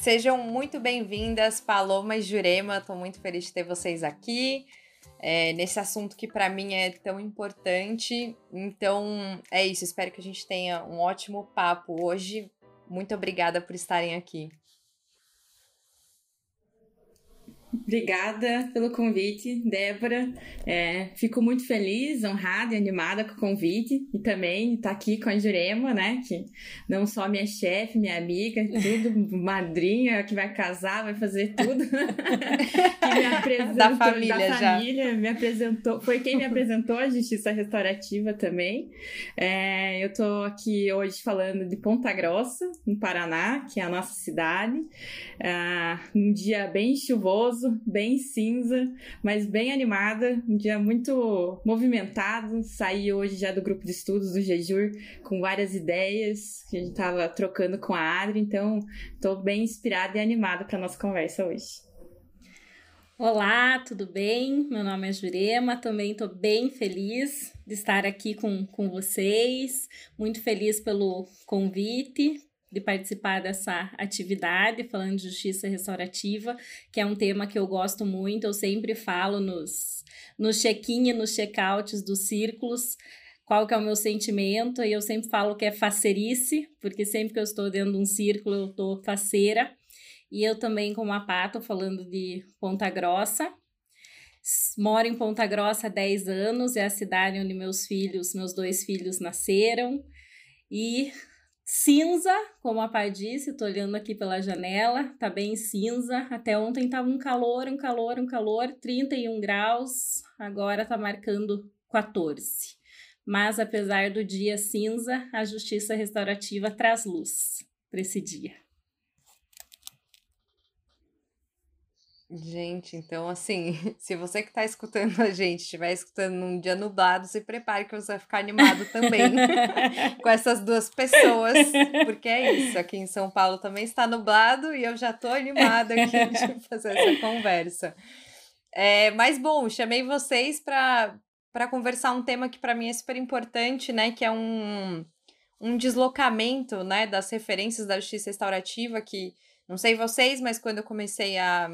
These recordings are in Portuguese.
Sejam muito bem-vindas, Paloma e Jurema. Estou muito feliz de ter vocês aqui é, nesse assunto que para mim é tão importante. Então é isso. Espero que a gente tenha um ótimo papo hoje. Muito obrigada por estarem aqui. Obrigada pelo convite, Débora. É, fico muito feliz, honrada e animada com o convite e também estar tá aqui com a Jurema, né? Que não só minha chefe, minha amiga, tudo, madrinha que vai casar, vai fazer tudo. que me apresentou da família, da família me apresentou, foi quem me apresentou a Justiça Restaurativa também. É, eu tô aqui hoje falando de Ponta Grossa, no Paraná, que é a nossa cidade. É, um dia bem chuvoso bem cinza, mas bem animada, um dia muito movimentado. Saí hoje já do grupo de estudos do Jejur com várias ideias que a gente estava trocando com a Adri, então estou bem inspirada e animada para nossa conversa hoje. Olá, tudo bem? Meu nome é Jurema, também estou bem feliz de estar aqui com, com vocês, muito feliz pelo convite, de participar dessa atividade, falando de justiça restaurativa, que é um tema que eu gosto muito, eu sempre falo nos, nos check-in e nos check-outs dos círculos, qual que é o meu sentimento, e eu sempre falo que é facerice, porque sempre que eu estou dentro de um círculo eu estou faceira, e eu também, como a estou falando de Ponta Grossa, moro em Ponta Grossa há 10 anos, é a cidade onde meus filhos, meus dois filhos nasceram, e Cinza, como a pai disse, tô olhando aqui pela janela, tá bem cinza. Até ontem tava um calor, um calor, um calor, 31 graus, agora tá marcando 14. Mas apesar do dia cinza, a justiça restaurativa traz luz para esse dia. Gente, então assim, se você que está escutando a gente estiver escutando num dia nublado, se prepare que você vai ficar animado também com essas duas pessoas, porque é isso, aqui em São Paulo também está nublado e eu já estou animada aqui de fazer essa conversa. É, mas bom, chamei vocês para conversar um tema que para mim é super importante, né, que é um, um deslocamento, né, das referências da justiça restaurativa que não sei vocês, mas quando eu comecei a,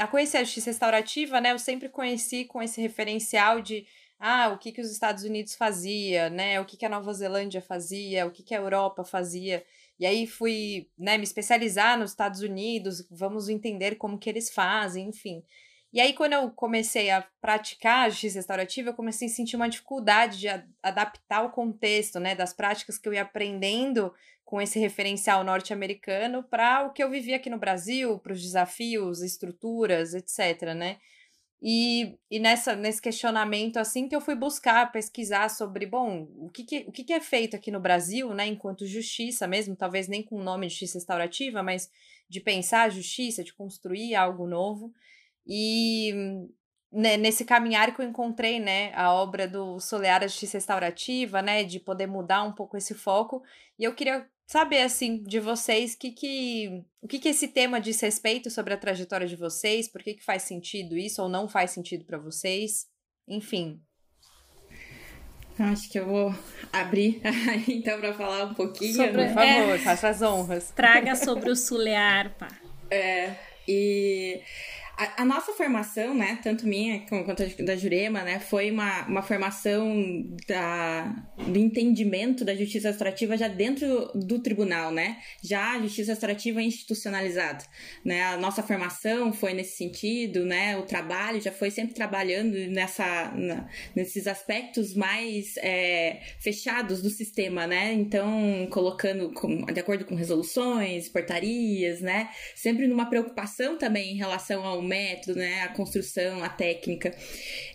a conhecer a justiça restaurativa, né, eu sempre conheci com esse referencial de ah, o que, que os Estados Unidos fazia, né, o que, que a Nova Zelândia fazia, o que, que a Europa fazia. E aí fui, né, me especializar nos Estados Unidos, vamos entender como que eles fazem, enfim. E aí, quando eu comecei a praticar a justiça restaurativa, eu comecei a sentir uma dificuldade de adaptar o contexto, né, das práticas que eu ia aprendendo com esse referencial norte-americano para o que eu vivia aqui no Brasil, para os desafios, estruturas, etc, né? E, e nessa, nesse questionamento, assim, que eu fui buscar, pesquisar sobre, bom, o que, que, o que, que é feito aqui no Brasil, né, enquanto justiça mesmo, talvez nem com o nome de justiça restaurativa, mas de pensar a justiça, de construir algo novo. E né, nesse caminhar que eu encontrei, né, a obra do Solear, a Justiça Restaurativa, né, de poder mudar um pouco esse foco. E eu queria saber, assim, de vocês, que que, o que, que esse tema diz respeito sobre a trajetória de vocês, por que, que faz sentido isso ou não faz sentido para vocês, enfim. Acho que eu vou abrir então para falar um pouquinho. Sobre, Por favor, é, faça as honras. Traga sobre o Sulear, pá. É, e a, nossa formação, né, tanto minha quanto da Jurema, né, foi uma, uma formação da, do entendimento da justiça restaurativa já dentro do tribunal, né, já a justiça restaurativa institucionalizada, né, a nossa formação foi nesse sentido, né, o trabalho já foi sempre trabalhando nessa, na, nesses aspectos mais é, fechados do sistema, né, então colocando com, de acordo com resoluções, portarias, né, sempre numa preocupação também em relação ao método, né, a construção, a técnica.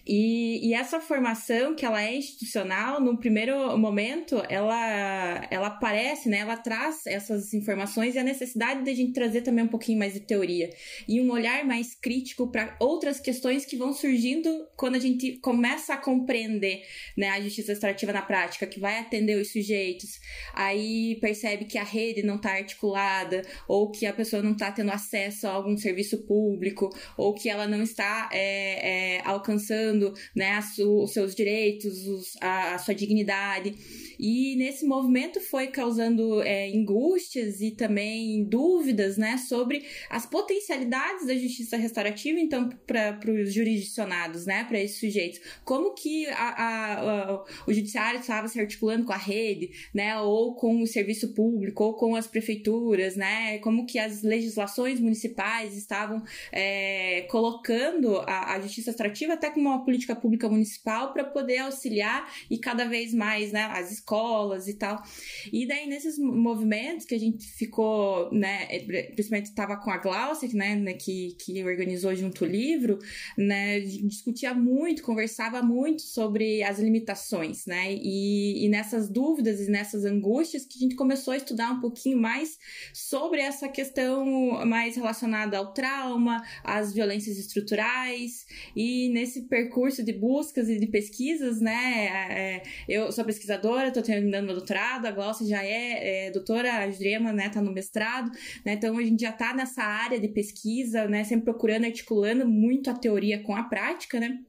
E, e essa formação, que ela é institucional, no primeiro momento, ela, ela aparece, né, ela traz essas informações e a necessidade de a gente trazer também um pouquinho mais de teoria. E um olhar mais crítico para outras questões que vão surgindo quando a gente começa a compreender, né, a justiça extrativa na prática, que vai atender os sujeitos, aí percebe que a rede não está articulada, ou que a pessoa não está tendo acesso a algum serviço público, ou que ela não está é, é, alcançando né, su, os seus direitos, os, a, a, sua dignidade. E nesse movimento foi causando é, angústias e também dúvidas né, sobre as potencialidades da justiça restaurativa, então, para os jurisdicionados, né, para esses sujeitos. Como que a, a, o judiciário estava se articulando com a rede, né, ou com o serviço público, ou com as prefeituras, né, como que as legislações municipais estavam é, colocando a, a justiça extrativa até como uma política pública municipal para poder auxiliar e cada vez mais, né, as escolas e tal. E daí nesses movimentos que a gente ficou, né, principalmente estava com a Glaucia, né, né, que, que organizou junto o livro, né, discutia muito, conversava muito sobre as limitações, né, e, e nessas dúvidas e nessas angústias que a gente começou a estudar um pouquinho mais sobre essa questão mais relacionada ao trauma, às violências estruturais, e nesse percurso de buscas e de pesquisas, né, é, eu sou pesquisadora, estou terminando meu doutorado, a Glaucia já é, é doutora, a Jurema, né, tá no mestrado, né, então a gente já está nessa área de pesquisa, né, sempre procurando, articulando muito a teoria com a prática, né,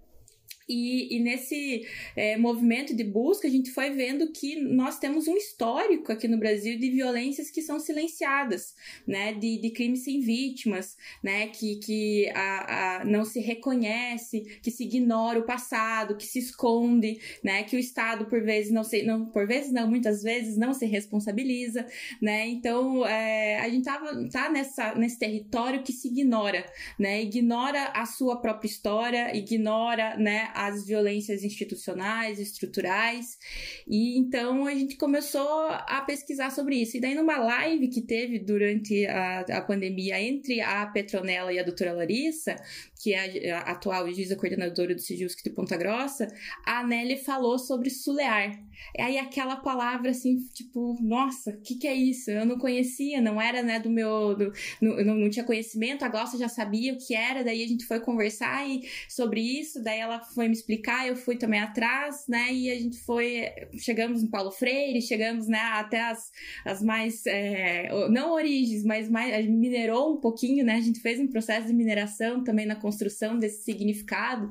e, e, nesse é, movimento de busca, a gente foi vendo que nós temos um histórico aqui no Brasil de violências que são silenciadas, né? De, de crimes sem vítimas, né? Que, que a, a, não se reconhece, que se ignora o passado, que se esconde, né? Que o Estado, por vezes, não se, não, por vezes não, muitas vezes, não se responsabiliza, né? Então, é, a gente tava, tá nessa, nesse território que se ignora, né? Ignora a sua própria história, ignora, né? As violências institucionais, estruturais. E então a gente começou a pesquisar sobre isso. E daí, numa live que teve durante a, a pandemia entre a Petronella e a doutora Larissa, que é a, a atual juíza coordenadora do Sijusc de Ponta Grossa, a Nelly falou sobre sulear. Aí aquela palavra assim, tipo, nossa, o que, que é isso? Eu não conhecia, não era né, do meu. Do, não, não tinha conhecimento, a Glaucia já sabia o que era, daí a gente foi conversar e, sobre isso, daí ela foi me explicar, eu fui também atrás, né? E a gente foi. Chegamos no Paulo Freire, chegamos né, até as, as mais. É, não origens, mas mais. Minerou um pouquinho, né? A gente fez um processo de mineração também na construção desse significado,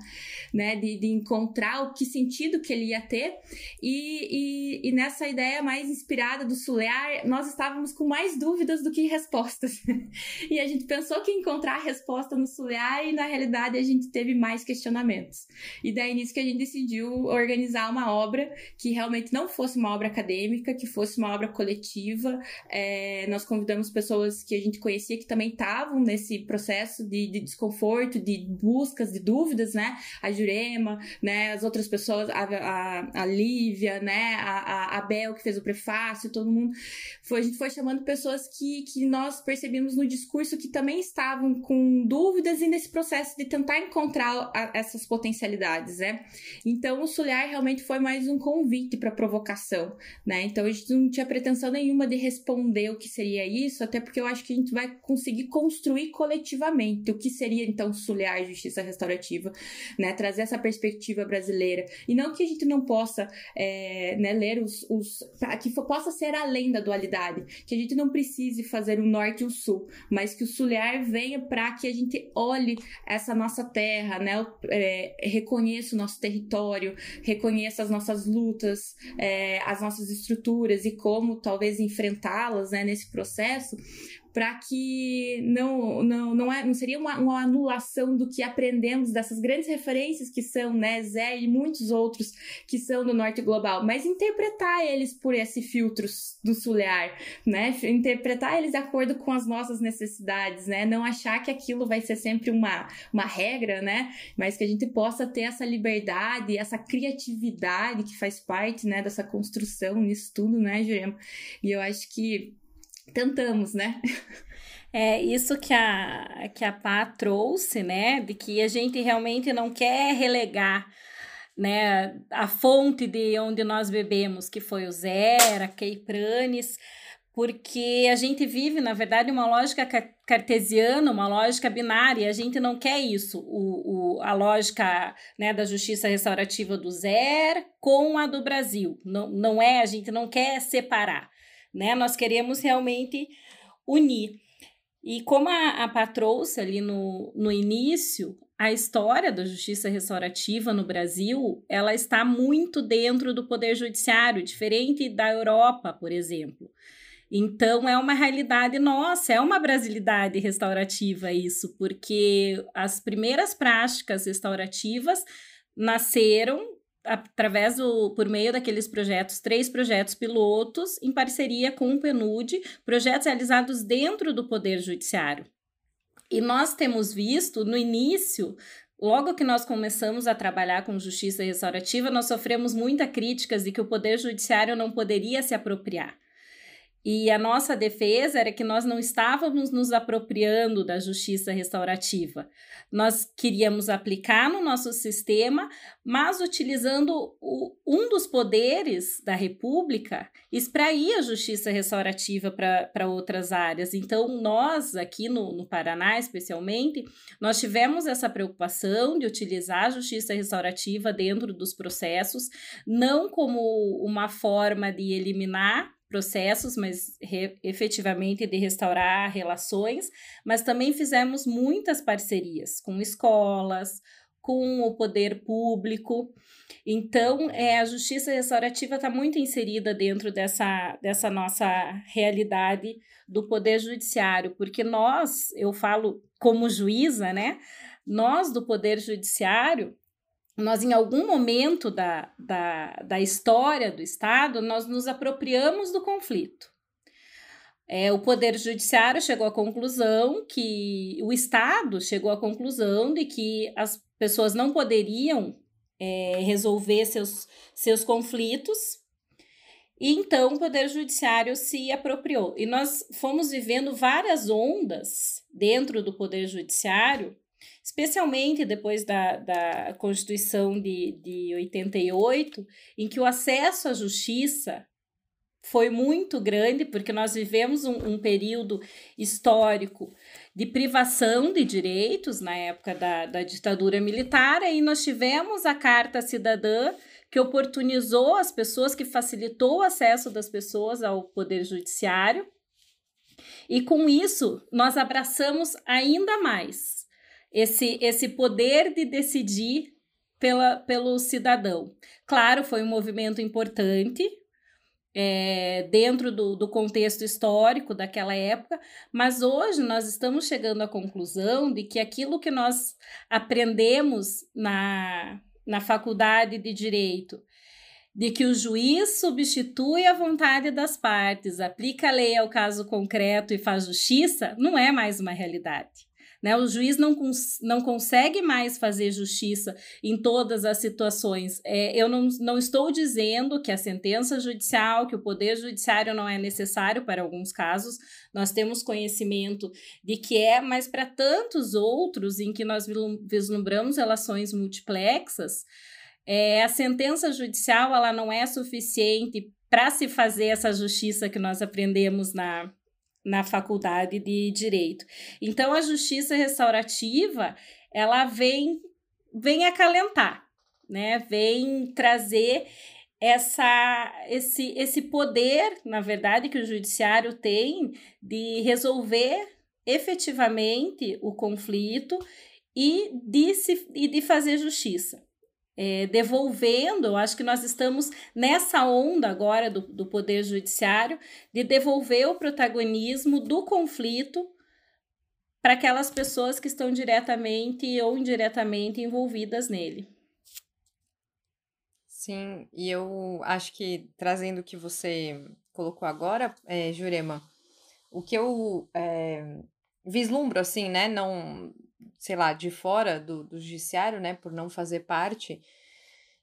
né? De, de encontrar o que sentido que ele ia ter. E, e, e nessa ideia mais inspirada do Sulear, nós estávamos com mais dúvidas do que respostas. e a gente pensou que encontrar a resposta no Sulear e na realidade a gente teve mais questionamentos. E daí nisso que a gente decidiu organizar uma obra que realmente não fosse uma obra acadêmica, que fosse uma obra coletiva. É, nós convidamos pessoas que a gente conhecia que também estavam nesse processo de, de, desconforto, de buscas, de dúvidas, né? A Jurema, né? As outras pessoas, a, a, a Lívia, né? A, a, Bel que fez o prefácio, todo mundo. Foi, a gente foi chamando pessoas que, que nós percebemos no discurso que também estavam com dúvidas e nesse processo de tentar encontrar essas potencialidades né? Então o Sulhar realmente foi mais um convite para provocação, né? Então a gente não tinha pretensão nenhuma de responder o que seria isso, até porque eu acho que a gente vai conseguir construir coletivamente o que seria então Sulhar justiça restaurativa, né? Trazer essa perspectiva brasileira e não que a gente não possa, é, né, ler os, os que possa ser além da dualidade, que a gente não precise fazer o norte e o sul, mas que o Sulhar venha para que a gente olhe essa nossa terra, né? É, reconheça o nosso território, reconheça as nossas lutas, é, as nossas estruturas e como talvez enfrentá-las né, nesse processo, para que não, não, não, é, não seria uma, uma, anulação do que aprendemos dessas grandes referências que são né, Zé e muitos outros que são do norte global, mas interpretar eles por esse filtro do sulear, né? Interpretar eles de acordo com as nossas necessidades, né? Não achar que aquilo vai ser sempre uma, uma regra, né? Mas que a gente possa ter essa liberdade, essa criatividade que faz parte, né, dessa construção nisso tudo, né, Jurema? E eu acho que tentamos, né? É isso que a, que a Pá trouxe, né? De que a gente realmente não quer relegar né, a fonte de onde nós bebemos, que foi o Zera, Keipranes, porque a gente vive, na verdade, uma lógica cartesiana, uma lógica binária, a gente não quer isso, o, o, a lógica né, da justiça restaurativa do Zer com a do Brasil, não, não é, a gente não quer separar, né, nós queremos realmente unir. E como a, a Pá trouxe ali no, no início, a história da justiça restaurativa no Brasil, ela está muito dentro do poder judiciário, diferente da Europa, por exemplo. Então é uma realidade nossa, é uma brasilidade restaurativa isso, porque as primeiras práticas restaurativas nasceram através do por meio daqueles projetos, três projetos pilotos em parceria com o PNUD, projetos realizados dentro do poder judiciário. E nós temos visto no início Logo que nós começamos a trabalhar com justiça restaurativa, nós sofremos muitas críticas de que o Poder Judiciário não poderia se apropriar. E a nossa defesa era que nós não estávamos nos apropriando da justiça restaurativa. Nós queríamos aplicar no nosso sistema, mas utilizando o, um dos poderes da República, extrair a justiça restaurativa para outras áreas. Então, nós, aqui no, no Paraná, especialmente, nós tivemos essa preocupação de utilizar a justiça restaurativa dentro dos processos, não como uma forma de eliminar processos, mas re, efetivamente de restaurar relações, mas também fizemos muitas parcerias com escolas, com o poder público. Então, é, a justiça restaurativa está muito inserida dentro dessa, dessa nossa realidade do poder judiciário, porque nós, eu falo como juíza, né? Nós do poder judiciário nós em algum momento da, da, da história do Estado, nós nos apropriamos do conflito. É, o Poder Judiciário chegou à conclusão que o Estado chegou à conclusão de que as pessoas não poderiam é, resolver seus, seus conflitos, e então o Poder Judiciário se apropriou. E nós fomos vivendo várias ondas dentro do Poder Judiciário especialmente depois da, da Constituição de, de 88, em que o acesso à justiça foi muito grande, porque nós vivemos um, um, período histórico de privação de direitos na época da, da ditadura militar, e nós tivemos a Carta Cidadã, que oportunizou as pessoas, que facilitou o acesso das pessoas ao Poder Judiciário. E com isso, nós abraçamos ainda mais esse, esse poder de decidir pela, pelo cidadão. Claro, foi um movimento importante, é, dentro do, do, contexto histórico daquela época, mas hoje nós estamos chegando à conclusão de que aquilo que nós aprendemos na, na faculdade de direito, de que o juiz substitui a vontade das partes, aplica a lei ao caso concreto e faz justiça, não é mais uma realidade. Né? O juiz não, cons não consegue mais fazer justiça em todas as situações. É, eu não, não estou dizendo que a sentença judicial, que o poder judiciário não é necessário para alguns casos, nós temos conhecimento de que é, mas para tantos outros em que nós vislumbramos relações multiplexas, é, a sentença judicial ela não é suficiente para se fazer essa justiça que nós aprendemos na, na faculdade de direito. Então a justiça restaurativa, ela vem vem acalentar, né? Vem trazer essa esse esse poder, na verdade, que o judiciário tem de resolver efetivamente o conflito e de, se, e de fazer justiça é, devolvendo, eu acho que nós estamos nessa onda agora do, do Poder Judiciário de devolver o protagonismo do conflito para aquelas pessoas que estão diretamente ou indiretamente envolvidas nele. Sim, e eu acho que trazendo o que você colocou agora, é, Jurema, o que eu é, vislumbro, assim, né, não, sei lá, de fora do, do judiciário, né, por não fazer parte,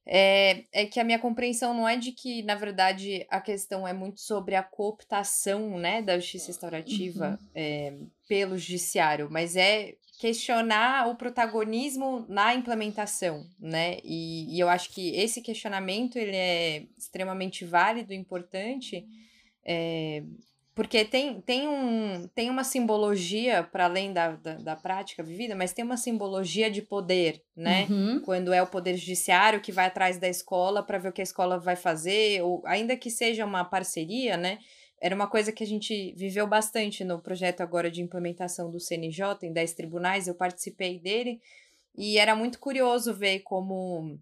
é, é que a minha compreensão não é de que, na verdade, a questão é muito sobre a cooptação né, da justiça restaurativa uhum. é, pelo judiciário, mas é questionar o protagonismo na implementação, né? E, e, eu acho que esse questionamento ele é extremamente válido, importante, é, porque tem, tem, um, tem uma simbologia, para além da, da, da, prática vivida, mas tem uma simbologia de poder, né? Uhum. Quando é o poder judiciário que vai atrás da escola para ver o que a escola vai fazer, ou ainda que seja uma parceria, né? Era uma coisa que a gente viveu bastante no projeto agora de implementação do CNJ em 10 tribunais, eu participei dele, e era muito curioso ver como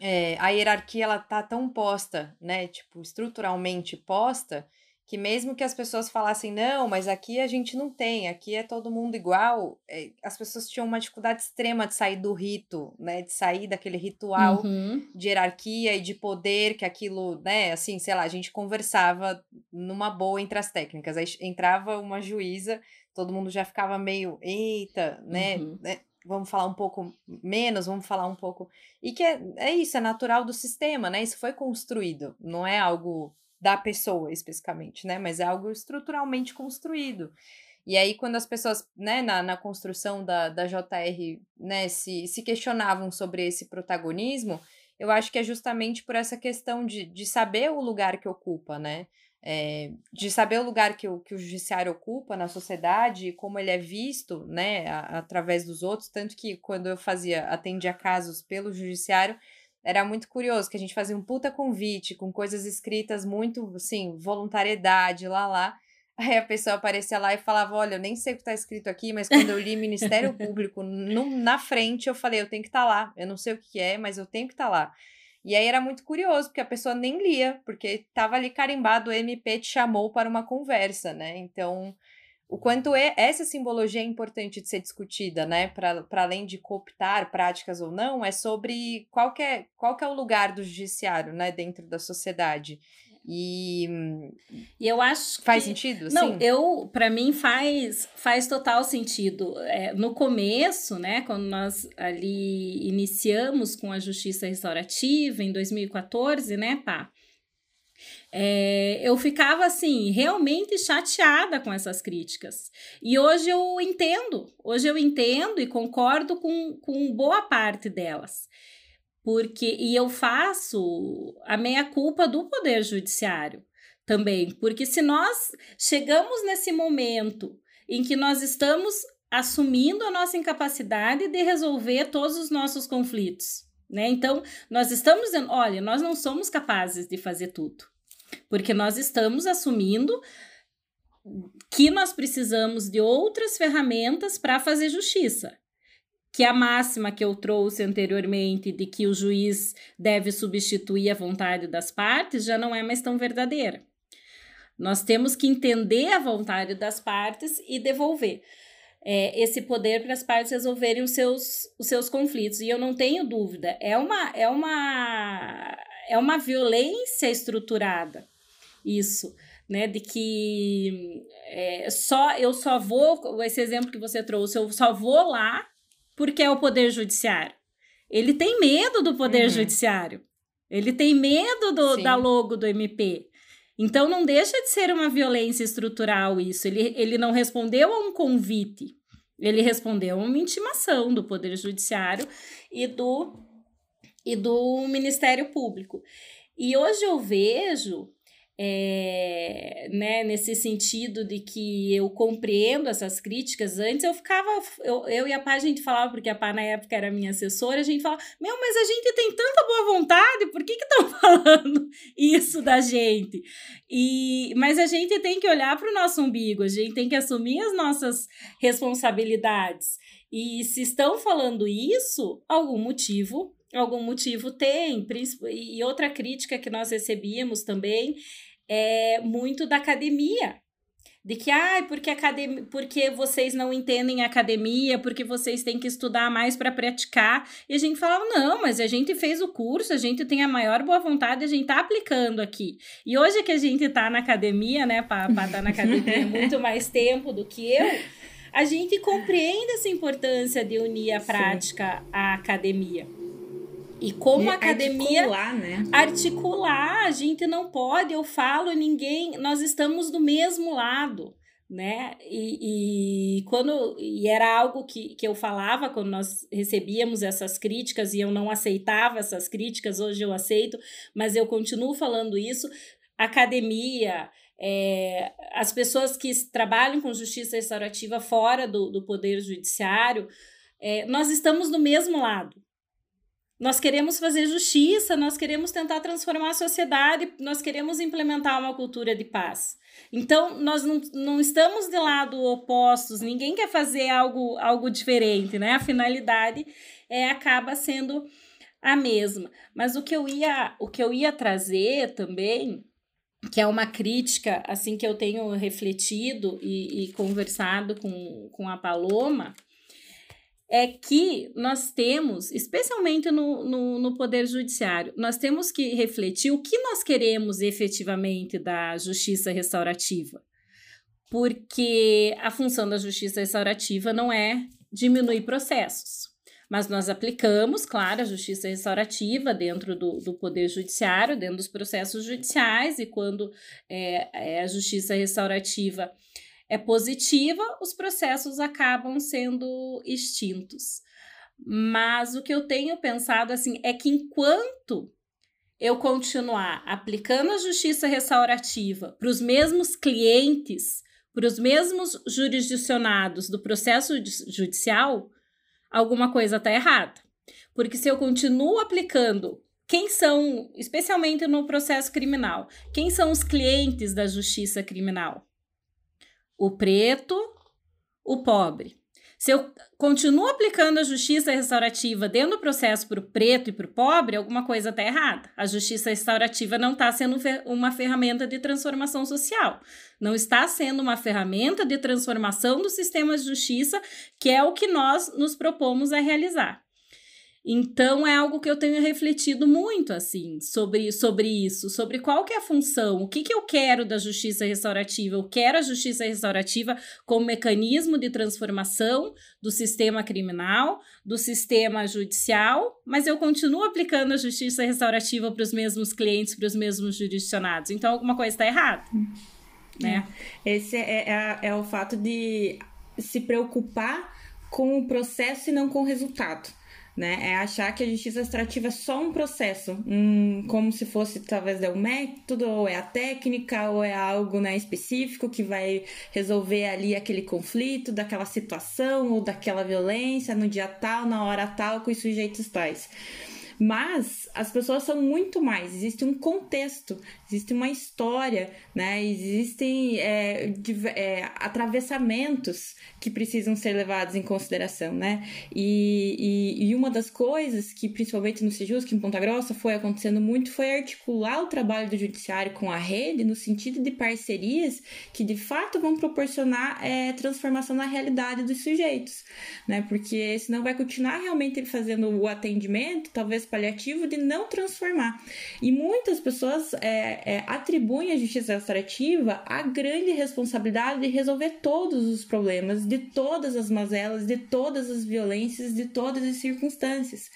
é, a hierarquia ela tá tão posta, né? Tipo, estruturalmente posta que mesmo que as pessoas falassem, não, mas aqui a gente não tem, aqui é todo mundo igual, é, as pessoas tinham uma dificuldade extrema de sair do rito, né, de sair daquele ritual uhum. de hierarquia e de poder, que aquilo, né, assim, sei lá, a gente conversava numa boa entre as técnicas, aí entrava uma juíza, todo mundo já ficava meio, eita, né, uhum. né vamos falar um pouco menos, vamos falar um pouco. E que é, é isso, é natural do sistema, né? Isso foi construído, não é algo da pessoa especificamente, né? Mas é algo estruturalmente construído. E aí, quando as pessoas, né, na, na construção da, da JR, né, se, se questionavam sobre esse protagonismo, eu acho que é justamente por essa questão de, de saber o lugar que ocupa, né? É, de saber o lugar que o, que o judiciário ocupa na sociedade, como ele é visto, né, a, através dos outros, tanto que quando eu fazia, atendia casos pelo judiciário, era muito curioso, que a gente fazia um puta convite com coisas escritas muito, assim, voluntariedade, lá, lá. Aí a pessoa aparecia lá e falava: Olha, eu nem sei o que está escrito aqui, mas quando eu li Ministério Público no, na frente, eu falei: Eu tenho que estar tá lá. Eu não sei o que é, mas eu tenho que estar tá lá. E aí era muito curioso, porque a pessoa nem lia, porque estava ali carimbado: o MP te chamou para uma conversa, né? Então o quanto é, essa simbologia é importante de ser discutida, né? Para além de cooptar práticas ou não, é sobre qual que é, qual que é o lugar do judiciário, né, dentro da sociedade. E, e eu acho faz que, sentido não Sim. eu para mim faz faz total sentido é, no começo né quando nós ali iniciamos com a justiça restaurativa em 2014 né pá é, eu ficava assim, realmente chateada com essas críticas. E hoje eu entendo, hoje eu entendo e concordo com, com boa parte delas. Porque, e eu faço a meia-culpa do Poder Judiciário também, porque se nós chegamos nesse momento em que nós estamos assumindo a nossa incapacidade de resolver todos os nossos conflitos, né? Então, nós estamos dizendo, olha, nós não somos capazes de fazer tudo. Porque nós estamos assumindo que nós precisamos de outras ferramentas para fazer justiça. Que a máxima que eu trouxe anteriormente de que o juiz deve substituir a vontade das partes já não é mais tão verdadeira. Nós temos que entender a vontade das partes e devolver é, esse poder para as partes resolverem os seus, os seus conflitos. E eu não tenho dúvida, é uma, é uma é uma violência estruturada isso, né? De que é, só eu só vou, esse exemplo que você trouxe, eu só vou lá porque é o poder judiciário. Ele tem medo do poder uhum. judiciário. Ele tem medo do, da logo do MP. Então não deixa de ser uma violência estrutural isso. Ele, ele não respondeu a um convite. Ele respondeu a uma intimação do Poder Judiciário e do e do Ministério Público. E hoje eu vejo, é, né, nesse sentido de que eu compreendo essas críticas, antes eu ficava, eu, eu e a Pá, a gente falava, porque a Pá na época era minha assessora, a gente falava, meu, mas a gente tem tanta boa vontade, por que estão falando isso da gente? E, mas a gente tem que olhar para o nosso umbigo, a gente tem que assumir as nossas responsabilidades. E se estão falando isso, algum motivo algum motivo tem. E outra crítica que nós recebíamos também é muito da academia. De que, ai, ah, porque, academia, porque vocês não entendem academia, porque vocês têm que estudar mais para praticar. E a gente falava, não, mas a gente fez o curso, a gente tem a maior boa vontade, a gente tá aplicando aqui. E hoje que a gente tá na academia, né, para estar tá na academia muito mais tempo do que eu, a gente compreende essa importância de unir a prática Sim. à academia. E como e academia articular, né? articular, a gente não pode, eu falo, ninguém, nós estamos do mesmo lado né? E, e, quando e era algo que, que eu falava quando nós recebíamos essas críticas e eu não aceitava essas críticas, hoje eu aceito, mas eu continuo falando isso. Academia, é, as pessoas que trabalham com justiça restaurativa fora do, do poder judiciário, é, nós estamos do mesmo lado. Nós queremos fazer justiça, nós queremos tentar transformar a sociedade, nós queremos implementar uma cultura de paz. Então, nós não, não estamos de lado opostos, ninguém quer fazer algo, algo diferente, né? A finalidade é, acaba sendo a mesma. Mas o que eu ia, o que eu ia trazer também, que é uma crítica assim que eu tenho refletido e, e conversado com, com a Paloma, é que nós temos, especialmente no, no, no, Poder Judiciário, nós temos que refletir o que nós queremos efetivamente da justiça restaurativa. Porque a função da justiça restaurativa não é diminuir processos. Mas nós aplicamos, claro, a justiça restaurativa dentro do, do Poder Judiciário, dentro dos processos judiciais, e quando é, é a justiça restaurativa é positiva, os processos acabam sendo extintos. Mas o que eu tenho pensado assim é que enquanto eu continuar aplicando a justiça restaurativa para os mesmos clientes, para os mesmos jurisdicionados do processo judicial, alguma coisa está errada. Porque se eu continuo aplicando quem são, especialmente no processo criminal, quem são os clientes da justiça criminal? O preto, o pobre. Se eu continuo aplicando a justiça restaurativa dentro do processo para o preto e para o pobre, alguma coisa está errada. A justiça restaurativa não está sendo uma ferramenta de transformação social. Não está sendo uma ferramenta de transformação do sistema de justiça, que é o que nós nos propomos a realizar. Então é algo que eu tenho refletido muito assim sobre, sobre isso, sobre qual que é a função, o que, que eu quero da justiça restaurativa. Eu quero a justiça restaurativa como mecanismo de transformação do sistema criminal, do sistema judicial, mas eu continuo aplicando a justiça restaurativa para os mesmos clientes, para os mesmos jurisdicionados. Então alguma coisa está errada. Né? Esse é, é, é o fato de se preocupar com o processo e não com o resultado né? É achar que a justiça extrativa é só um processo, um, como se fosse talvez é o método, ou é a técnica, ou é algo né, específico que vai resolver ali aquele conflito, daquela situação ou daquela violência no dia tal, na hora tal, com os sujeitos tais. Mas as pessoas são muito mais, existe um contexto, existe uma história, né? Existem é, é, atravessamentos que precisam ser levados em consideração, né? E, e, e, uma das coisas que, principalmente no Sejus, que em Ponta Grossa foi acontecendo muito, foi articular o trabalho do judiciário com a rede no sentido de parcerias que de fato vão proporcionar é, transformação na realidade dos sujeitos, né? Porque senão vai continuar realmente ele fazendo o atendimento, talvez paliativo de não transformar. E muitas pessoas é, é, atribuem à justiça restaurativa a grande responsabilidade de resolver todos os problemas, de todas as mazelas, de todas as violências, de todas as circunstâncias.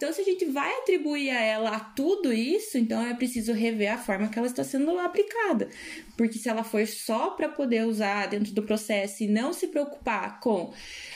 Então, se a gente vai atribuir a ela a tudo isso, então é preciso rever a forma que ela está sendo aplicada. Porque se ela for só para poder usar dentro do processo e não se preocupar com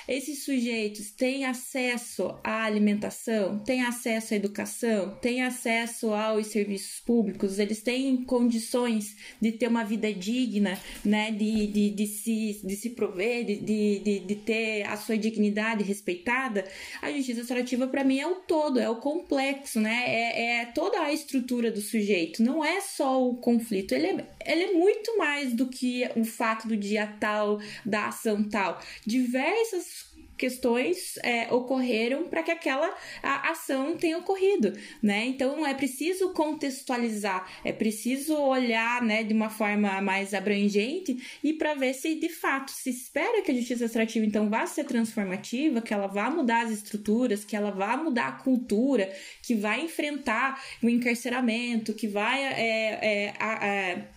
esses sujeitos têm acesso à alimentação, têm acesso à educação, têm acesso aos serviços públicos, eles têm condições de ter uma vida digna, né, de, de, de, se, de se prover, de, de, de ter a sua dignidade respeitada. A justiça restaurativa, para mim, é o todo, é o complexo, né, é, é toda a estrutura do sujeito, não é só o conflito, ele é, ele é muito mais do que o fato do dia tal, da ação tal. Diversas questões é, ocorreram para que aquela ação tenha ocorrido, né? Então é preciso contextualizar, é preciso olhar, né, de uma forma mais abrangente e para ver se de fato se espera que a justiça extrativa então vá ser transformativa, que ela vá mudar as estruturas, que ela vá mudar a cultura, que vai enfrentar o encarceramento, que vai é, é,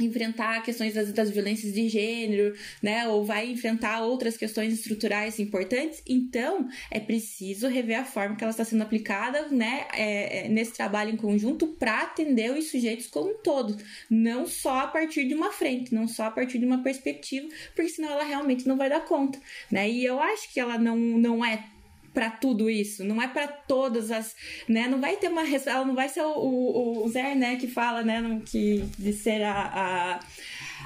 enfrentar questões das, das violências de gênero, né? Ou vai enfrentar outras questões estruturais importantes. Então, é preciso rever a forma que ela está sendo aplicada, né? É, é, nesse trabalho em conjunto para atender os sujeitos como um todo. Não só a partir de uma frente, não só a partir de uma perspectiva, porque senão ela realmente não vai dar conta, né? E eu acho que ela não, não é para tudo isso, não é para todas as, né? Não vai ter uma, ela não vai ser o, o, o Zé, né, que fala, né, que de ser a, a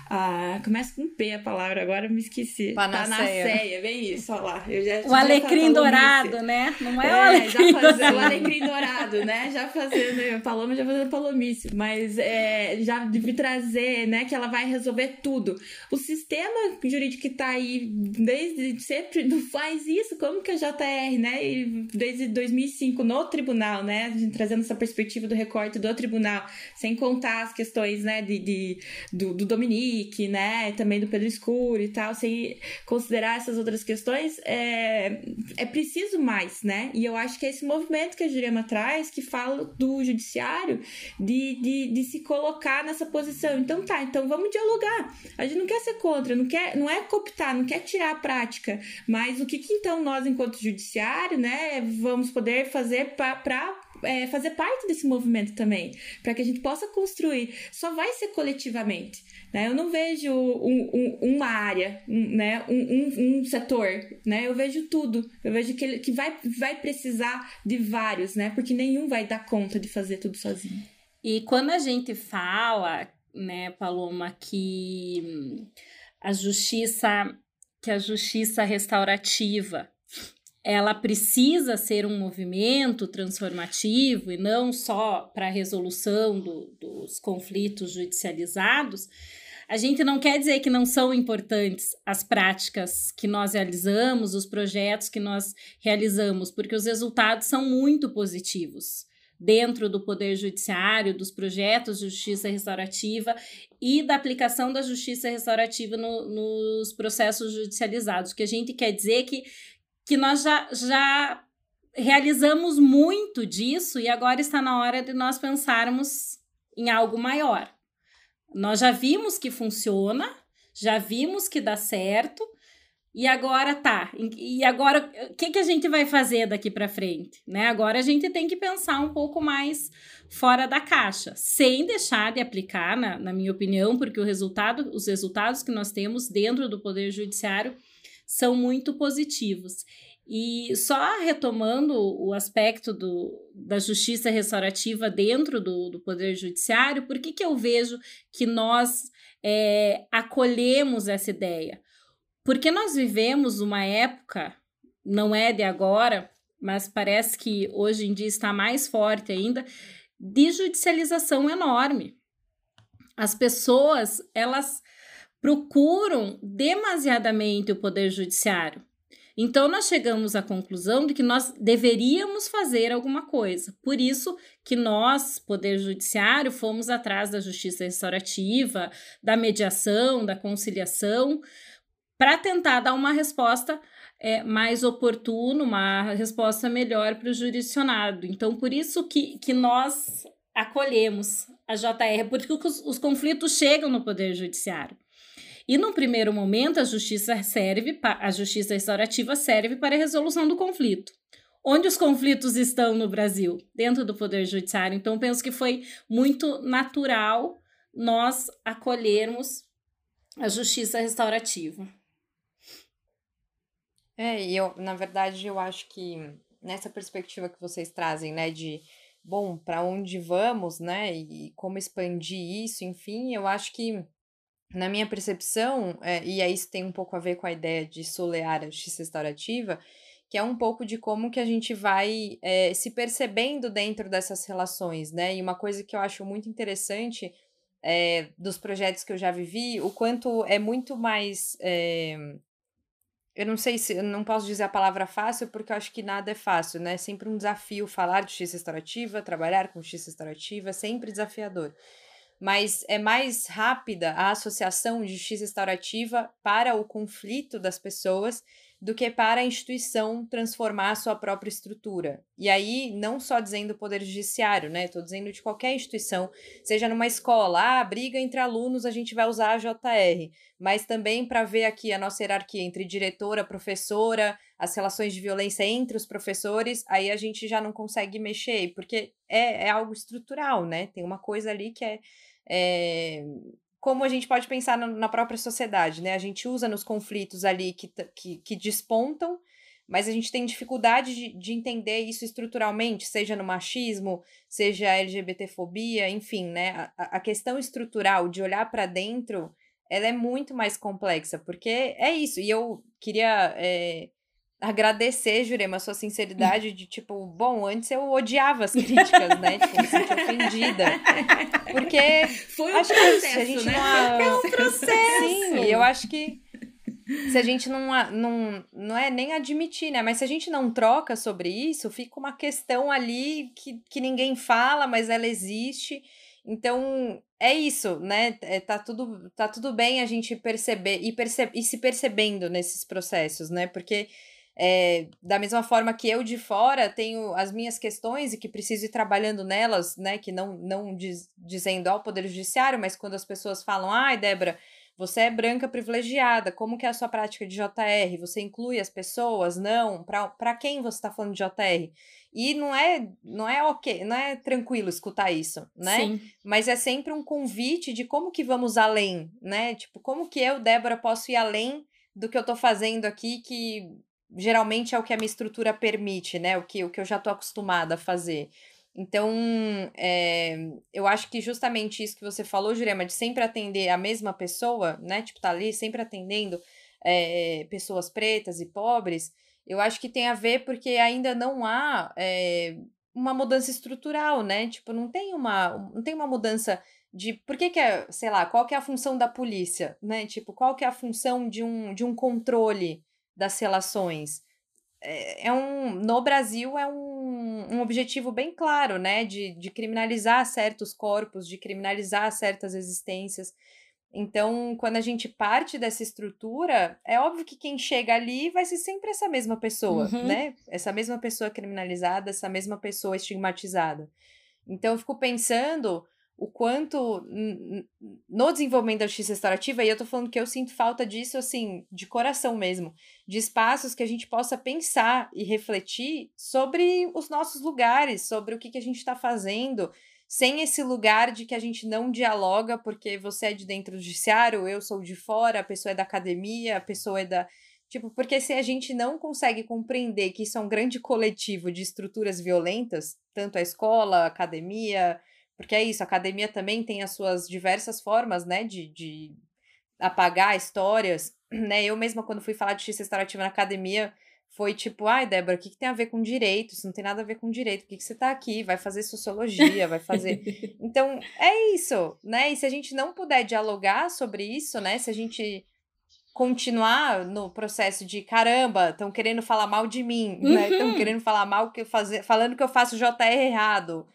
a. Começa com P a palavra, agora eu me esqueci. Panaceia. Panaceia, vem isso, olha lá. Eu já, o alecrim dourado, né? Não é, é o alecrim já O alecrim dourado, né? Já fazendo, Paloma já fazendo palomice, mas é, já de trazer, né, que ela vai resolver tudo. O sistema jurídico que tá aí desde sempre não faz isso, como que a JR, né, e desde 2005 no tribunal, né, trazendo essa perspectiva do recorte do tribunal, sem contar as questões, né, de, de do, do Dominique, né, também do Pedro Escuro e tal, sem considerar essas outras questões, é, é preciso mais, né? E eu acho que é esse movimento que a Jurema traz, que fala do judiciário, de, de, de se colocar nessa posição. Então tá, então vamos dialogar. A gente não quer ser contra, não quer, não é cooptar, não quer tirar a prática, mas o que, que então nós, enquanto judiciário, né, vamos poder fazer para é, fazer parte desse movimento também, para que a gente possa construir. Só vai ser coletivamente. Né? Eu não vejo um, um, uma área, um, né? um, um, setor, né? eu vejo tudo. Eu vejo que, que vai, vai precisar de vários, né? porque nenhum vai dar conta de fazer tudo sozinho. E quando a gente fala, né, Paloma, que a justiça, que a justiça restaurativa ela precisa ser um movimento transformativo e não só para a resolução do, dos conflitos judicializados, a gente não quer dizer que não são importantes as práticas que nós realizamos, os projetos que nós realizamos, porque os resultados são muito positivos dentro do Poder Judiciário, dos projetos de justiça restaurativa e da aplicação da justiça restaurativa no, nos processos judicializados. O que a gente quer dizer é que que nós já, já realizamos muito disso e agora está na hora de nós pensarmos em algo maior. Nós já vimos que funciona, já vimos que dá certo, e agora tá. E agora, o que, que a gente vai fazer daqui para frente? Né? Agora a gente tem que pensar um pouco mais fora da caixa, sem deixar de aplicar, na, na minha opinião, porque o resultado, os resultados que nós temos dentro do Poder Judiciário são muito positivos. E só retomando o aspecto do, da justiça restaurativa dentro do, do Poder Judiciário, por que, que eu vejo que nós é, acolhemos essa ideia? Porque nós vivemos uma época, não é de agora, mas parece que hoje em dia está mais forte ainda, de judicialização enorme. As pessoas, elas procuram demasiadamente o poder judiciário. Então nós chegamos à conclusão de que nós deveríamos fazer alguma coisa. Por isso que nós, poder judiciário, fomos atrás da justiça restaurativa, da mediação, da conciliação, para tentar dar uma resposta é, mais oportuna, uma resposta melhor para o jurisdicionado. Então, por isso que, que nós acolhemos a JR, porque os, os conflitos chegam no Poder Judiciário. E num primeiro momento, a justiça serve, a justiça restaurativa serve para a resolução do conflito. Onde os conflitos estão no Brasil? Dentro do Poder Judiciário. Então, penso que foi muito natural nós acolhermos a justiça restaurativa. É, e eu, na verdade, eu acho que nessa perspectiva que vocês trazem, né, de bom, para onde vamos, né, e como expandir isso, enfim, eu acho que na minha percepção, é, e aí isso tem um pouco a ver com a ideia de solear a justiça restaurativa, que é um pouco de como que a gente vai é, se percebendo dentro dessas relações, né? E uma coisa que eu acho muito interessante é, dos projetos que eu já vivi, o quanto é muito mais. Eu não sei se. Eu não posso dizer a palavra fácil, porque eu acho que nada é fácil, né? É sempre um desafio falar de justiça restaurativa, trabalhar com justiça restaurativa, é sempre desafiador mas é mais rápida a associação de justiça restaurativa para o conflito das pessoas do que para a instituição transformar a sua própria estrutura. E aí, não só dizendo o poder judiciário, né? Estou dizendo de qualquer instituição, seja numa escola, ah, briga entre alunos, a gente vai usar a JR, mas também para ver aqui a nossa hierarquia entre diretora, professora, as relações de violência entre os professores, aí a gente já não consegue mexer, porque é, é algo estrutural, né? Tem uma coisa ali que é, é como a gente pode pensar na, própria sociedade, né? A gente usa nos conflitos ali que, que, que despontam, mas a gente tem dificuldade de, de, entender isso estruturalmente, seja no machismo, seja LGBTfobia, enfim, né? A, a questão estrutural de olhar para dentro, ela é muito mais complexa, porque é isso. E eu queria é, agradecer, Jurema, a sua sinceridade de tipo, bom, antes eu odiava as críticas, né? Tipo, me sentia ofendida. Porque foi um acho processo, que a gente né? não é um processo. Sim, eu acho que se a gente não, não, não é nem admitir, né? Mas se a gente não troca sobre isso, fica uma questão ali que, que ninguém fala, mas ela existe. Então, é isso, né? É, tá, tudo, tá tudo bem a gente perceber e, perce e se percebendo nesses processos, né? Porque é, da mesma forma que eu de fora tenho as minhas questões e que preciso ir trabalhando nelas, né? Que não, não diz, dizendo ao Poder Judiciário, mas quando as pessoas falam, ai, Débora, você é branca privilegiada, como que é a sua prática de JR? Você inclui as pessoas? Não? Para quem você está falando de JR? E não é, não é ok, não é tranquilo escutar isso, né? Sim. Mas é sempre um convite de como que vamos além, né? Tipo, como que eu, Débora, posso ir além do que eu estou fazendo aqui que geralmente é o que a minha estrutura permite, né? O que, o que eu já estou acostumada a fazer. Então, é, eu acho que justamente isso que você falou, Jurema, de sempre atender a mesma pessoa, né? Tipo, tá ali sempre atendendo é, pessoas pretas e pobres, eu acho que tem a ver porque ainda não há é, uma mudança estrutural, né? Tipo, não tem uma, não tem uma mudança de por que, que é, sei lá, qual que é a função da polícia, né? Tipo, qual que é a função de um, de um controle das relações. É, é um, no Brasil é um, um objetivo bem claro, né? De, de criminalizar certos corpos, de criminalizar certas existências. Então, quando a gente parte dessa estrutura, é óbvio que quem chega ali vai ser sempre essa mesma pessoa, uhum. né? Essa mesma pessoa criminalizada, essa mesma pessoa estigmatizada. Então, eu fico pensando o quanto no desenvolvimento da justiça restaurativa, e eu tô falando que eu sinto falta disso, assim, de coração mesmo, de espaços que a gente possa pensar e refletir sobre os nossos lugares, sobre o que, que a gente está fazendo, sem esse lugar de que a gente não dialoga, porque você é de dentro do judiciário, eu sou de fora, a pessoa é da academia, a pessoa é da. Tipo, porque se a gente não consegue compreender que isso é um grande coletivo de estruturas violentas, tanto a escola, a academia, porque é isso, a academia também tem as suas diversas formas, né, de, de apagar histórias, né? Eu mesma, quando fui falar de justiça restaurativa na academia, foi tipo, ai, Débora, o que, que tem a ver com direito? Isso não tem nada a ver com direito. Por que, que você tá aqui? Vai fazer sociologia, vai fazer. Então, é isso, né? E se a gente não puder dialogar sobre isso, né? Se a gente continuar no processo de caramba, estão querendo falar mal de mim, né? Estão uhum. querendo falar mal que eu fazer, falando que eu faço JR errado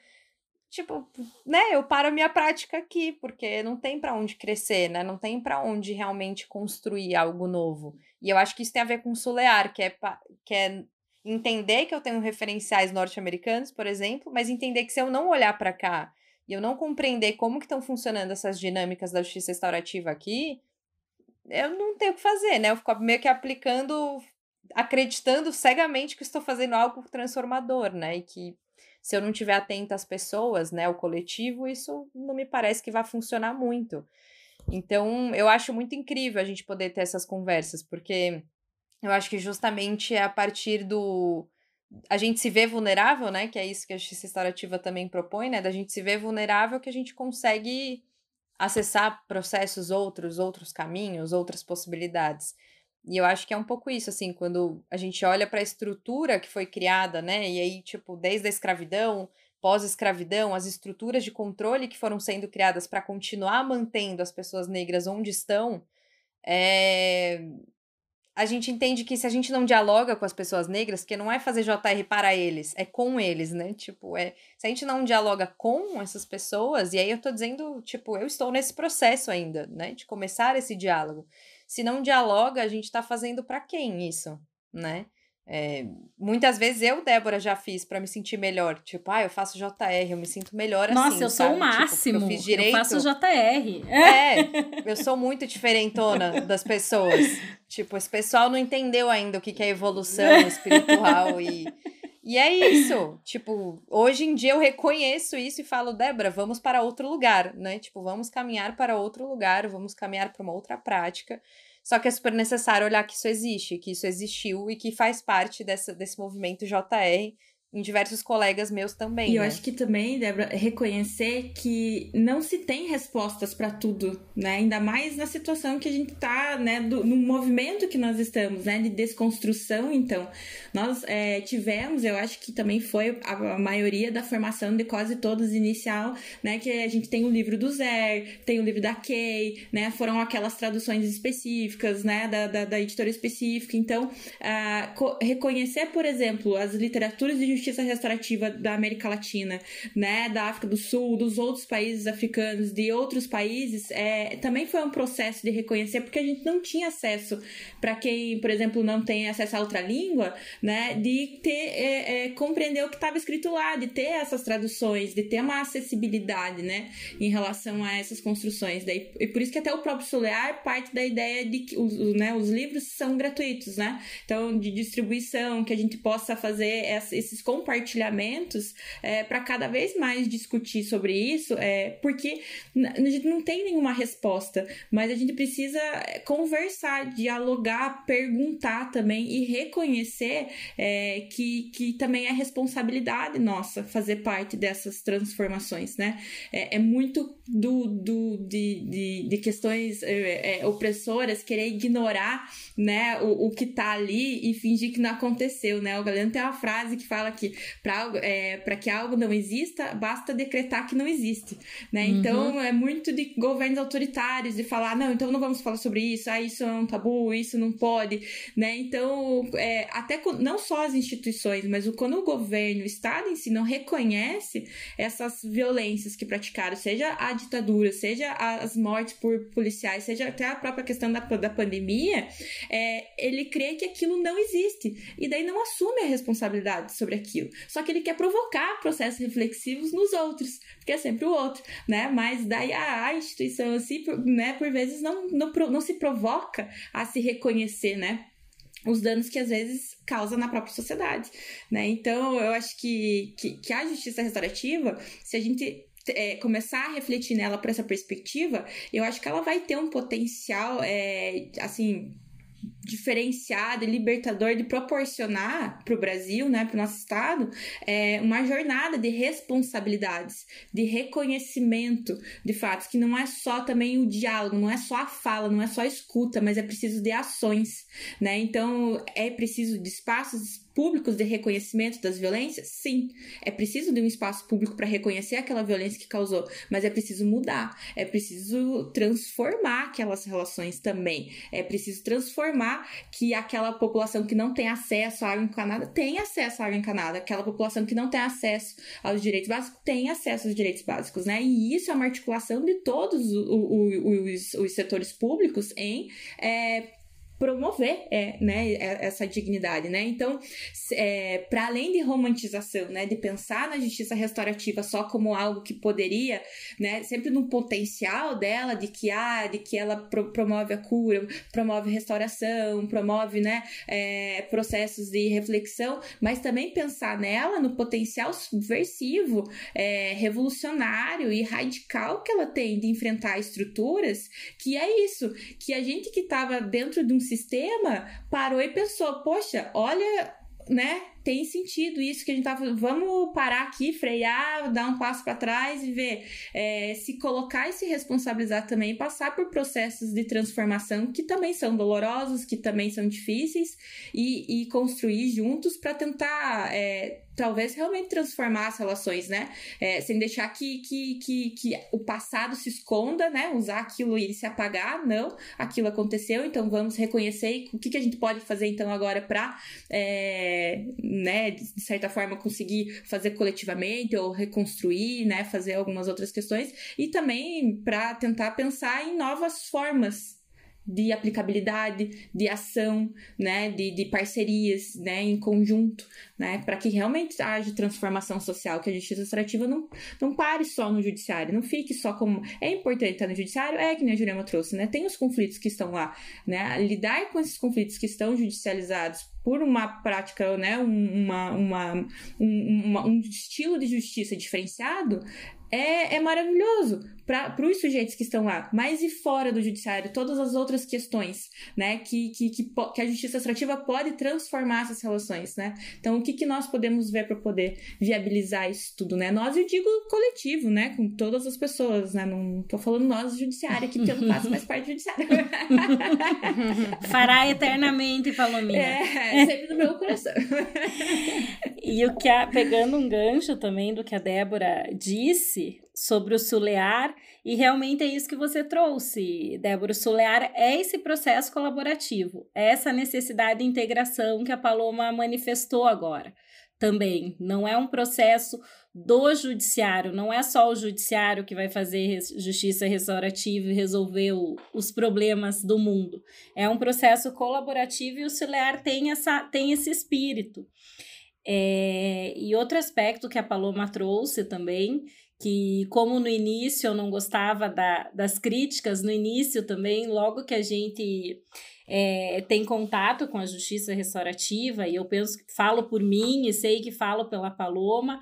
tipo, né, eu paro a minha prática aqui, porque não tem para onde crescer, né? Não tem para onde realmente construir algo novo. E eu acho que isso tem a ver com o Sulear, que é, que é entender que eu tenho referenciais norte-americanos, por exemplo, mas entender que se eu não olhar para cá e eu não compreender como que estão funcionando essas dinâmicas da justiça restaurativa aqui, eu não tenho o que fazer, né? Eu fico meio que aplicando, acreditando cegamente que estou fazendo algo transformador, né? E que se eu não tiver atenta às pessoas, né, o coletivo, isso não me parece que vai funcionar muito. Então, eu acho muito incrível a gente poder ter essas conversas, porque eu acho que justamente é a partir do a gente se vê vulnerável, né, que é isso que a justiça restaurativa também propõe, né, da gente se ver vulnerável que a gente consegue acessar processos outros, outros caminhos, outras possibilidades. E eu acho que é um pouco isso, assim, quando a gente olha para a estrutura que foi criada, né? E aí, tipo, desde a escravidão, pós-escravidão, as estruturas de controle que foram sendo criadas para continuar mantendo as pessoas negras onde estão, é... a gente entende que se a gente não dialoga com as pessoas negras, que não é fazer JR para eles, é com eles, né? Tipo, é, se a gente não dialoga com essas pessoas, e aí eu tô dizendo, tipo, eu estou nesse processo ainda, né, de começar esse diálogo. Se não dialoga, a gente está fazendo para quem isso? né? É, muitas vezes eu, Débora, já fiz para me sentir melhor. Tipo, ah, eu faço JR, eu me sinto melhor Nossa, assim. Nossa, eu sou o máximo. Tipo, eu fiz direito. Eu faço JR. É, eu sou muito diferentona das pessoas. Tipo, esse pessoal não entendeu ainda o que é evolução espiritual e. E é isso. Tipo, hoje em dia eu reconheço isso e falo, Débora, vamos para outro lugar, né? Tipo, vamos caminhar para outro lugar, vamos caminhar para uma outra prática. Só que é super necessário olhar que isso existe, que isso existiu e que faz parte dessa, desse movimento JR em diversos colegas meus também. E né? eu acho que também, Débora, reconhecer que não se tem respostas para tudo, né? Ainda mais na situação que a gente tá, né? Do, no movimento que nós estamos, né? De desconstrução, então. Nós é, tivemos, eu acho que também foi a, a, maioria da formação de quase todos inicial, né? Que a gente tem o livro do Zer, tem o livro da Kay, né? Foram aquelas traduções específicas, né? Da, da, da editora específica. Então, uh, reconhecer, por exemplo, as literaturas de justiça restaurativa da América Latina, né, da África do Sul, dos outros países africanos, de outros países, é, também foi um processo de reconhecer, porque a gente não tinha acesso, para quem, por exemplo, não tem acesso a outra língua, né, de ter, é, é, compreender o que estava escrito lá, de ter essas traduções, de ter uma acessibilidade, né, em relação a essas construções. Daí, e por isso que até o próprio Solear parte da ideia de que os, né, os livros são gratuitos, né, então de distribuição, que a gente possa fazer esses compartilhamentos é, para cada vez mais discutir sobre isso, é, porque a gente não tem nenhuma resposta, mas a gente precisa é, conversar, dialogar, perguntar também e reconhecer é, que, que também é responsabilidade nossa fazer parte dessas transformações, né? É, é muito do, do, de, de, de questões é, é, opressoras querer ignorar né, o, o que tá ali e fingir que não aconteceu, né? O Galeno tem uma frase que fala que que para é, que algo não exista, basta decretar que não existe, né? Uhum. Então é muito de governos autoritários de falar, não, então não vamos falar sobre isso, ah, isso é um tabu, isso não pode, né? Então, é, até não só as instituições, mas quando o governo, o Estado em si não reconhece essas violências que praticaram, seja a ditadura, seja as mortes por policiais, seja até a própria questão da, da pandemia, é, ele crê que aquilo não existe e daí não assume a responsabilidade sobre aquilo Só que ele quer provocar processos reflexivos nos outros, porque é sempre o outro, né? Mas daí a, instituição assim, né, por vezes não, não, não se provoca a se reconhecer, né? os danos que às vezes causa na própria sociedade, né? Então, eu acho que, que, que a justiça restaurativa, se a gente é, começar a refletir nela por essa perspectiva, eu acho que ela vai ter um potencial, é, assim, diferenciado e libertador de proporcionar para o Brasil, né, para o nosso estado, é uma jornada de responsabilidades, de reconhecimento de fatos, que não é só também o diálogo, não é só a fala, não é só a escuta, mas é preciso de ações, né? Então é preciso de espaços públicos de reconhecimento das violências? Sim. É preciso de um espaço público para reconhecer aquela violência que causou, mas é preciso mudar, é preciso transformar aquelas relações também. É preciso transformar que aquela população que não tem acesso à água encanada tem acesso à água encanada, aquela população que não tem acesso aos direitos básicos tem acesso aos direitos básicos, né? E isso é uma articulação de todos os, os, os setores públicos em é, promover é, né, é, essa dignidade, né? Então, é, para além de romantização, né, de pensar na justiça restaurativa só como algo que poderia, né, sempre no potencial dela de que ah, de que ela pro, promove a cura, promove restauração, promove, né, é, processos de reflexão, mas também pensar nela no potencial subversivo, é, revolucionário e radical que ela tem de enfrentar estruturas, que é isso, que a gente que estava dentro de um sistema parou e pensou: poxa, olha, né? tem sentido isso que a gente tá falando. Vamos parar aqui, frear, dar um passo para trás e ver. É, se colocar e se responsabilizar também, passar por processos de transformação que também são dolorosos, que também são difíceis, e, e construir juntos para tentar. É, talvez realmente transformar as relações, né? É, sem deixar que, que, que, que o passado se esconda, né? Usar aquilo e se apagar, não. Aquilo aconteceu, então vamos reconhecer o que, que a gente pode fazer então agora para é, né, de certa forma conseguir fazer coletivamente ou reconstruir, né, fazer algumas outras questões e também para tentar pensar em novas formas de aplicabilidade, de ação, né, de, de parcerias, né, em conjunto, né, para que realmente haja transformação social, que a justiça extrativa não, não pare só no judiciário, não fique só como é importante estar no judiciário, é que nem a Jurema trouxe, né, tem os conflitos que estão lá, né, lidar com esses conflitos que estão judicializados por uma prática, né, uma, uma, um, uma, um estilo de justiça diferenciado, é, é maravilhoso para os sujeitos que estão lá, mas e fora do judiciário, todas as outras questões, né, que, que, que, que a justiça extrativa pode transformar essas relações, né? Então, o que, que nós podemos ver para poder viabilizar isso tudo, né? Nós, eu digo coletivo, né, com todas as pessoas, né? Não tô falando nós, judiciário aqui, porque eu não faço mais parte do judiciário. Fará eternamente, Palominha. É, sempre no meu coração. e o que a, pegando um gancho também do que a Débora disse, sobre o Sulear, e realmente é isso que você trouxe, Débora. O Sulear é esse processo colaborativo, é essa necessidade de integração que a Paloma manifestou agora também. Não é um processo do judiciário, não é só o judiciário que vai fazer justiça restaurativa e resolver o, os problemas do mundo. É um processo colaborativo e o Sulear tem, essa, tem esse espírito. É, e outro aspecto que a Paloma trouxe também, que como no início eu não gostava da, das críticas, no início também, logo que a gente é, tem contato com a justiça restaurativa, e eu penso falo por mim e sei que falo pela Paloma,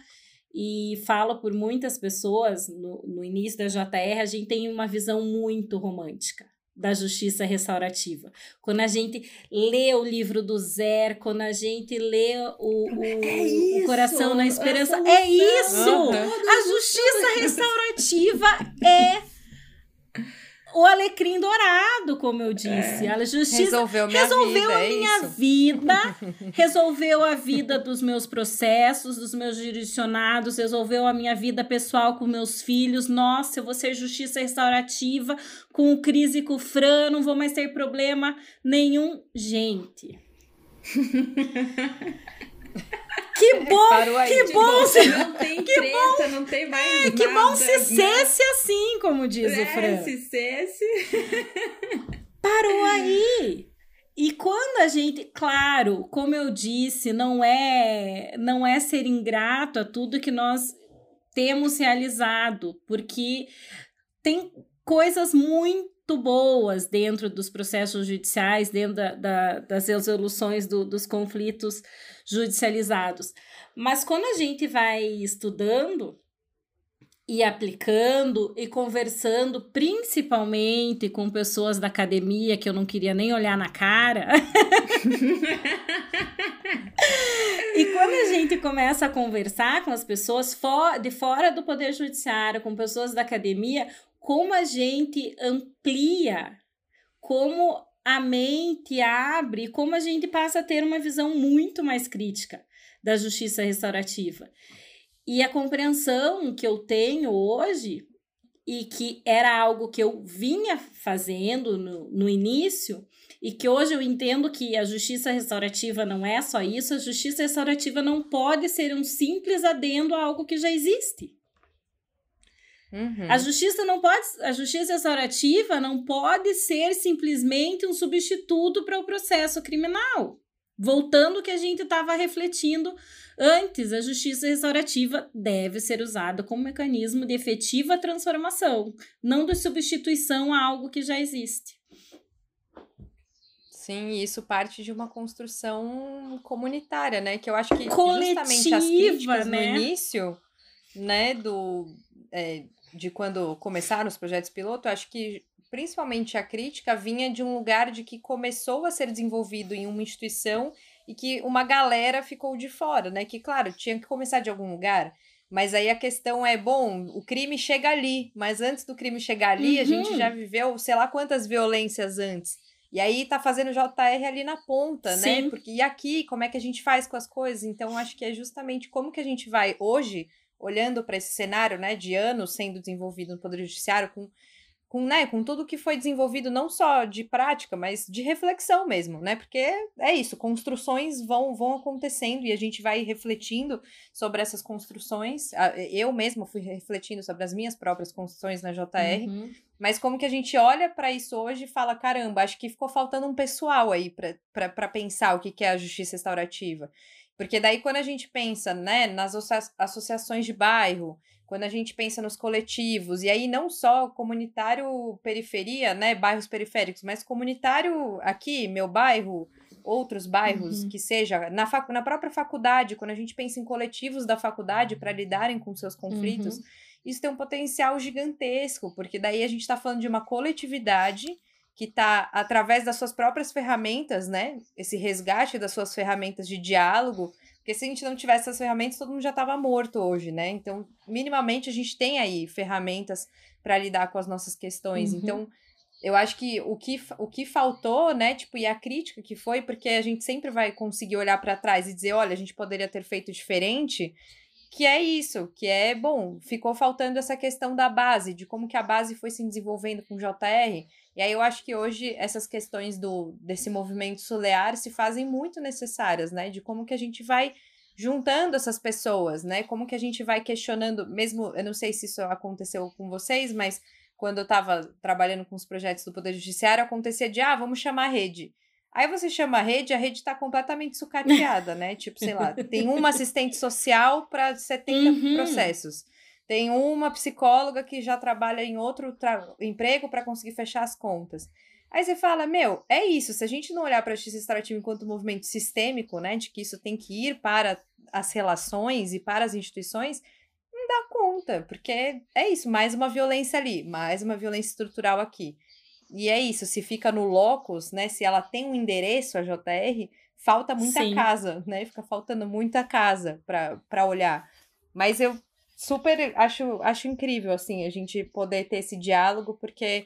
e falo por muitas pessoas no, no início da JR, a gente tem uma visão muito romântica da justiça restaurativa. Quando a gente lê o livro do Zer, quando a gente lê o, o, é isso, o Coração na Esperança, é isso! Uhum. A justiça restaurativa é o alecrim dourado, como eu disse. É. A justiça resolveu minha resolveu vida. A é minha vida resolveu a vida dos meus processos, dos meus jurisdicionados, resolveu a minha vida pessoal com meus filhos. Nossa, eu vou ser justiça restaurativa com o Cris e com o Fran, não vou mais ter problema nenhum. Gente. Que bom, que bom se... Não tem que treta, bom, não tem mais é, Que bom se né? cesse assim, como diz é, o Fran. se cesse. Parou aí. E quando a gente, claro, como eu disse, não é não é ser ingrato a tudo que nós temos realizado, porque tem coisas muito boas dentro dos processos judiciais, dentro da, da, das resoluções do, dos conflitos judicializados. Mas quando a gente vai estudando e aplicando e conversando principalmente com pessoas da academia que eu não queria nem olhar na cara. e quando a gente começa a conversar com as pessoas de fora do poder judiciário, com pessoas da academia, como a gente amplia, como a mente abre, como a gente passa a ter uma visão muito mais crítica da justiça restaurativa. E a compreensão que eu tenho hoje, e que era algo que eu vinha fazendo no, no início, e que hoje eu entendo que a justiça restaurativa não é só isso, a justiça restaurativa não pode ser um simples adendo a algo que já existe. Uhum. A justiça não pode, a justiça restaurativa não pode ser simplesmente um substituto para o processo criminal. Voltando ao que a gente estava refletindo antes, a justiça restaurativa deve ser usada como mecanismo de efetiva transformação, não de substituição a algo que já existe. Sim, isso parte de uma construção comunitária, né? Que eu acho que Coletiva, justamente as críticas né? no início, né, do, é, de quando começaram os projetos piloto, acho que principalmente a crítica vinha de um lugar de que começou a ser desenvolvido em uma instituição e que uma galera ficou de fora, né? Que, claro, tinha que começar de algum lugar. Mas aí a questão é, bom, o crime chega ali, mas antes do crime chegar ali, uhum. a gente já viveu sei lá quantas violências antes. E aí tá fazendo JR ali na ponta, né? Sim. né? Porque e aqui, como é que a gente faz com as coisas? Então, acho que é justamente como que a gente vai hoje olhando para esse cenário, né, de anos sendo desenvolvido no Poder Judiciário, com, com, né, com tudo que foi desenvolvido, não só de prática, mas de reflexão mesmo, né? Porque é isso, construções vão, vão acontecendo e a gente vai refletindo sobre essas construções. Eu mesma fui refletindo sobre as minhas próprias construções na JR, uhum. mas como que a gente olha para isso hoje e fala: caramba, acho que ficou faltando um pessoal aí para pensar o que, que é a justiça restaurativa. Porque daí, quando a gente pensa né, nas associações de bairro, quando a gente pensa nos coletivos, e aí não só comunitário periferia, né, bairros periféricos, mas comunitário aqui, meu bairro, outros bairros, uhum. que seja, na, fac, na própria faculdade, quando a gente pensa em coletivos da faculdade para lidarem com seus conflitos, uhum. isso tem um potencial gigantesco, porque daí a gente está falando de uma coletividade que está, através das suas próprias ferramentas, né, esse resgate das suas ferramentas de diálogo, porque se a gente não tivesse essas ferramentas, todo mundo já estava morto hoje, né? Então, minimamente, a gente tem aí ferramentas para lidar com as nossas questões. Uhum. Então, eu acho que o, que o que faltou, né? Tipo, e a crítica que foi, porque a gente sempre vai conseguir olhar para trás e dizer, olha, a gente poderia ter feito diferente. Que é isso, que é bom, ficou faltando essa questão da base, de como que a base foi se desenvolvendo com o JR, e aí eu acho que hoje essas questões do desse movimento solear se fazem muito necessárias, né? De como que a gente vai juntando essas pessoas, né? Como que a gente vai questionando, mesmo, eu não sei se isso aconteceu com vocês, mas quando eu estava trabalhando com os projetos do Poder Judiciário, acontecia de, ah, vamos chamar a rede. Aí você chama a rede, a rede está completamente sucateada, né? Tipo, sei lá, tem uma assistente social para 70 uhum. processos. Tem uma psicóloga que já trabalha em outro emprego para conseguir fechar as contas. Aí você fala, meu, é isso. Se a gente não olhar para a justiça restaurativa enquanto movimento sistêmico, né, de que isso tem que ir para as relações e para as instituições, não dá conta, porque é isso, mais uma violência ali, mais uma violência estrutural aqui. E é isso, se fica no locus, né, se ela tem um endereço, a JR, falta muita Sim. casa, né, fica faltando muita casa para olhar. Mas eu super acho, acho incrível, assim, a gente poder ter esse diálogo, porque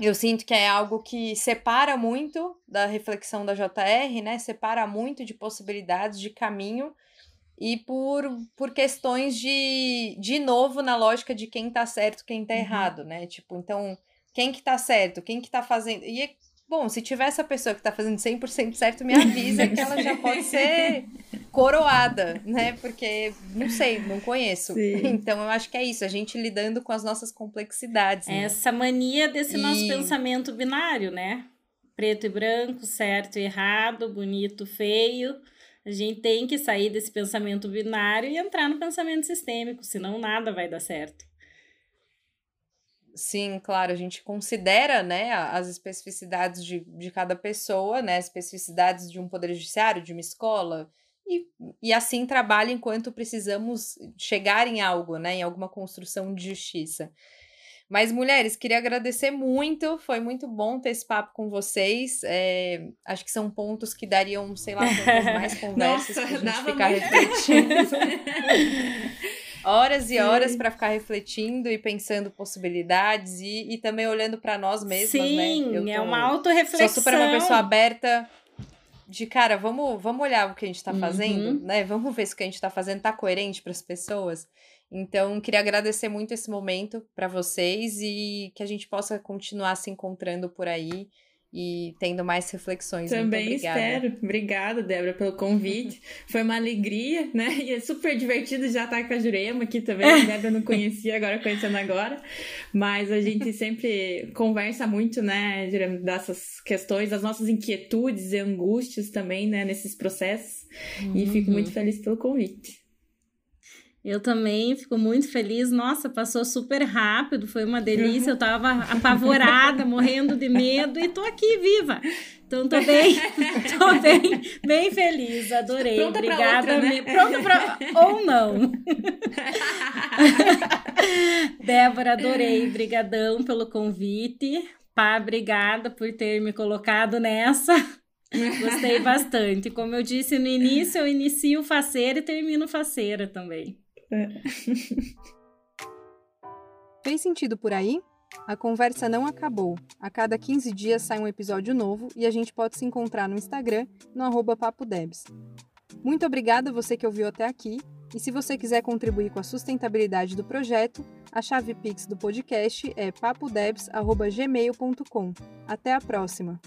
eu sinto que é algo que separa muito da reflexão da JR, né? Separa muito de possibilidades de caminho e por, por questões de, de novo, na lógica de quem tá certo, quem tá uhum. errado, né? Tipo, então, quem que tá certo, quem que tá fazendo. E Bom, se tiver essa pessoa que tá fazendo 100% certo, me avisa que ela já pode ser coroada, né? Porque não sei, não conheço. Sim. Então eu acho que é isso, a gente lidando com as nossas complexidades. Né? Essa mania desse e... nosso pensamento binário, né? Preto e branco, certo e errado, bonito, feio. A gente tem que sair desse pensamento binário e entrar no pensamento sistêmico, senão nada vai dar certo. Sim, claro, a gente considera, né, as especificidades de, de cada pessoa, né, especificidades de um poder judiciário, de uma escola, e, e assim trabalha enquanto precisamos chegar em algo, né, em alguma construção de justiça. Mas, mulheres, queria agradecer muito, foi muito bom ter esse papo com vocês. É, acho que são pontos que dariam, sei lá, mais conversas Nossa, pra gente ficar muito... refletindo. horas e horas para ficar refletindo e pensando possibilidades e, e também olhando para nós mesmas, Sim, né? Sim, é uma autorreflexão. Sou super uma pessoa aberta de cara, vamos, vamos olhar o que a gente está fazendo, uhum. né? Vamos ver se o que a gente está fazendo tá coerente para as pessoas. Então, queria agradecer muito esse momento para vocês e que a gente possa continuar se encontrando por aí e tendo mais reflexões. Também espero. Obrigada, Débora, pelo convite. Foi uma alegria, né? E é super divertido já estar com a Jurema aqui também. A Débora não conhecia, agora conhecendo agora. Mas a gente sempre conversa muito, né, Jurema, dessas questões, das nossas inquietudes e angústias também, né, nesses processos. Uhum. E fico muito feliz pelo convite. Eu também fico muito feliz. Nossa, passou super rápido, foi uma delícia. Eu tava apavorada, morrendo de medo e tô aqui viva. Então tô bem, tô bem, bem feliz. Adorei. Pronta Obrigada. Outra, né? Pronto para ou não. Débora, adorei. Brigadão pelo convite. Pá, obrigada por ter me colocado nessa. Gostei bastante. Como eu disse no início, eu inicio faceira e termino faceira também. É. Fez sentido por aí? A conversa não acabou. A cada 15 dias sai um episódio novo e a gente pode se encontrar no Instagram, no arroba papodebs. Muito obrigada você que ouviu até aqui, e se você quiser contribuir com a sustentabilidade do projeto, A chave Pix do podcast é papodebs.gmail.com. Até a próxima!